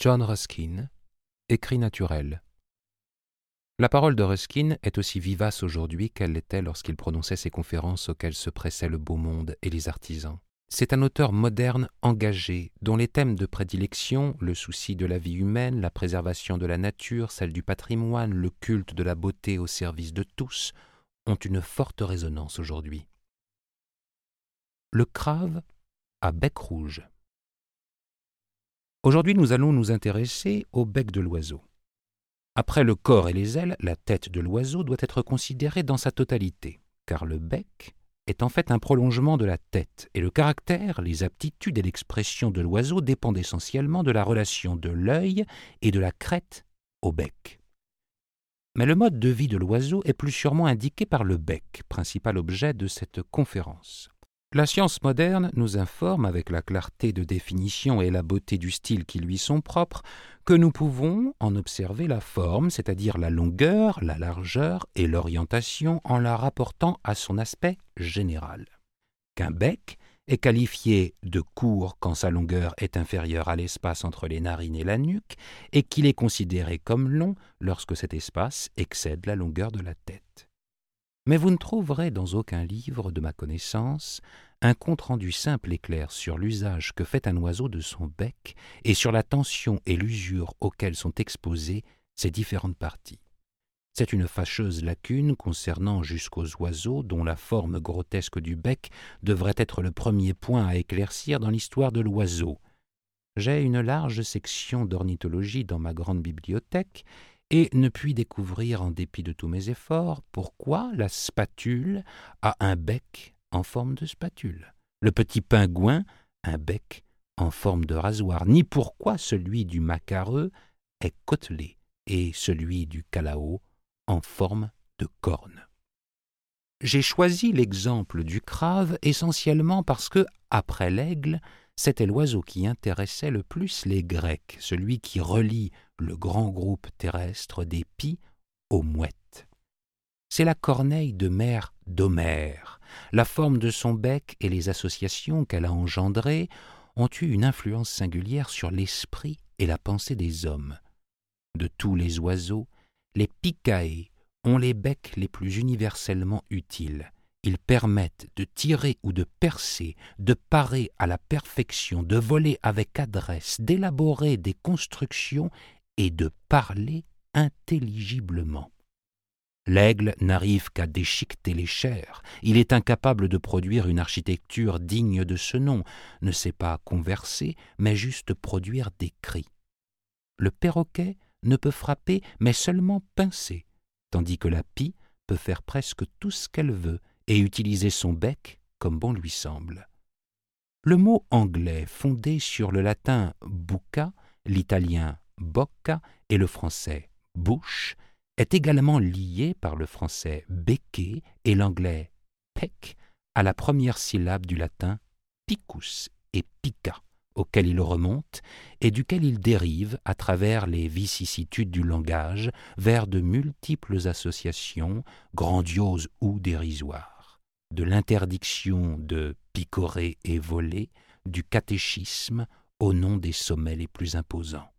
John Ruskin, Écrit naturel. La parole de Ruskin est aussi vivace aujourd'hui qu'elle l'était lorsqu'il prononçait ses conférences auxquelles se pressaient le beau monde et les artisans. C'est un auteur moderne engagé, dont les thèmes de prédilection, le souci de la vie humaine, la préservation de la nature, celle du patrimoine, le culte de la beauté au service de tous, ont une forte résonance aujourd'hui. Le crave à bec rouge. Aujourd'hui, nous allons nous intéresser au bec de l'oiseau. Après le corps et les ailes, la tête de l'oiseau doit être considérée dans sa totalité, car le bec est en fait un prolongement de la tête, et le caractère, les aptitudes et l'expression de l'oiseau dépendent essentiellement de la relation de l'œil et de la crête au bec. Mais le mode de vie de l'oiseau est plus sûrement indiqué par le bec, principal objet de cette conférence. La science moderne nous informe, avec la clarté de définition et la beauté du style qui lui sont propres, que nous pouvons en observer la forme, c'est-à-dire la longueur, la largeur et l'orientation en la rapportant à son aspect général. Qu'un bec est qualifié de court quand sa longueur est inférieure à l'espace entre les narines et la nuque, et qu'il est considéré comme long lorsque cet espace excède la longueur de la tête mais vous ne trouverez dans aucun livre de ma connaissance un compte-rendu simple et clair sur l'usage que fait un oiseau de son bec et sur la tension et l'usure auxquelles sont exposées ses différentes parties. C'est une fâcheuse lacune concernant jusqu'aux oiseaux dont la forme grotesque du bec devrait être le premier point à éclaircir dans l'histoire de l'oiseau. J'ai une large section d'ornithologie dans ma grande bibliothèque et ne puis découvrir, en dépit de tous mes efforts, pourquoi la spatule a un bec en forme de spatule, le petit pingouin un bec en forme de rasoir, ni pourquoi celui du macareux est côtelé et celui du calao en forme de corne. J'ai choisi l'exemple du crave essentiellement parce que, après l'aigle, c'était l'oiseau qui intéressait le plus les Grecs, celui qui relie le grand groupe terrestre des pies aux mouettes. C'est la corneille de mer d'Homère. La forme de son bec et les associations qu'elle a engendrées ont eu une influence singulière sur l'esprit et la pensée des hommes. De tous les oiseaux, les picae ont les becs les plus universellement utiles. Ils permettent de tirer ou de percer, de parer à la perfection, de voler avec adresse, d'élaborer des constructions et de parler intelligiblement. L'aigle n'arrive qu'à déchiqueter les chairs, il est incapable de produire une architecture digne de ce nom, ne sait pas converser, mais juste produire des cris. Le perroquet ne peut frapper, mais seulement pincer, tandis que la pie peut faire presque tout ce qu'elle veut et utiliser son bec comme bon lui semble. Le mot anglais fondé sur le latin bucca, l'italien bocca et le français bouche est également lié par le français becquer et l'anglais pec à la première syllabe du latin picus et pica auquel il remonte et duquel il dérive à travers les vicissitudes du langage vers de multiples associations, grandioses ou dérisoires de l'interdiction de picorer et voler, du catéchisme au nom des sommets les plus imposants.